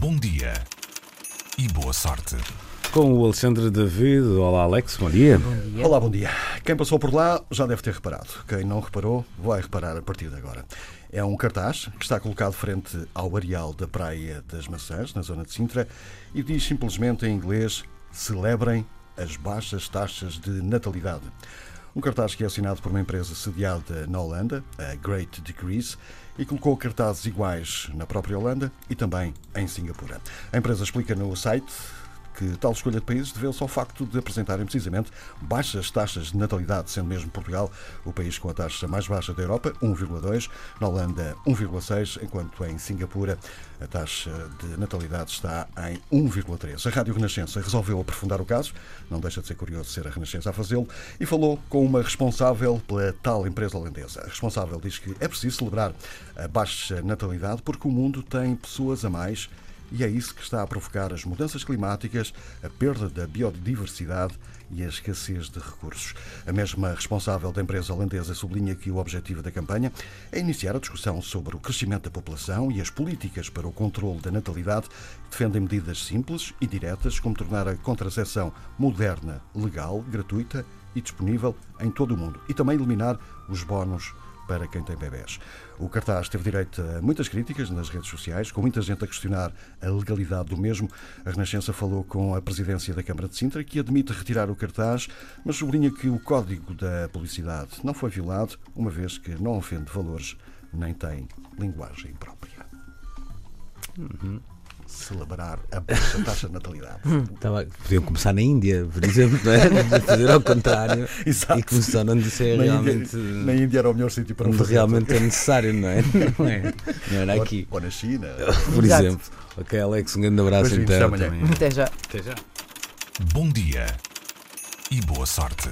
Bom dia e boa sorte. Com o Alexandre David. Olá, Alex, bom dia. Olá, bom dia. Quem passou por lá já deve ter reparado. Quem não reparou, vai reparar a partir de agora. É um cartaz que está colocado frente ao areal da Praia das Maçãs, na zona de Sintra, e diz simplesmente em inglês: celebrem as baixas taxas de natalidade. Um cartaz que é assinado por uma empresa sediada na Holanda, a Great Decrease, e colocou cartazes iguais na própria Holanda e também em Singapura. A empresa explica no site que tal escolha de países deveu-se ao facto de apresentarem precisamente baixas taxas de natalidade, sendo mesmo Portugal o país com a taxa mais baixa da Europa, 1,2, na Holanda 1,6, enquanto em Singapura a taxa de natalidade está em 1,3. A Rádio Renascença resolveu aprofundar o caso, não deixa de ser curioso ser a Renascença a fazê-lo, e falou com uma responsável pela tal empresa holandesa. A responsável diz que é preciso celebrar a baixa natalidade porque o mundo tem pessoas a mais e é isso que está a provocar as mudanças climáticas, a perda da biodiversidade e a escassez de recursos. A mesma responsável da empresa holandesa sublinha que o objetivo da campanha é iniciar a discussão sobre o crescimento da população e as políticas para o controle da natalidade defendem medidas simples e diretas, como tornar a contracepção moderna, legal, gratuita e disponível em todo o mundo e também eliminar os bónus para quem tem bebés. O cartaz teve direito a muitas críticas nas redes sociais, com muita gente a questionar a legalidade do mesmo. A Renascença falou com a presidência da Câmara de Sintra, que admite retirar o cartaz, mas sublinha que o código da publicidade não foi violado, uma vez que não ofende valores nem tem linguagem própria. Uhum celebrar a baixa taxa de natalidade. Estava, podiam começar na Índia, por exemplo, não é? fazer ao contrário Exato. e começar onde isso é na realmente. Índia, na Índia era o melhor sítio para onde fazer. realmente é necessário, não é? Não, é? não era Ou- aqui, Ou na China. por Exato. exemplo. Ok, Alex, um grande abraço então. Até já. Até já. Bom dia e boa sorte.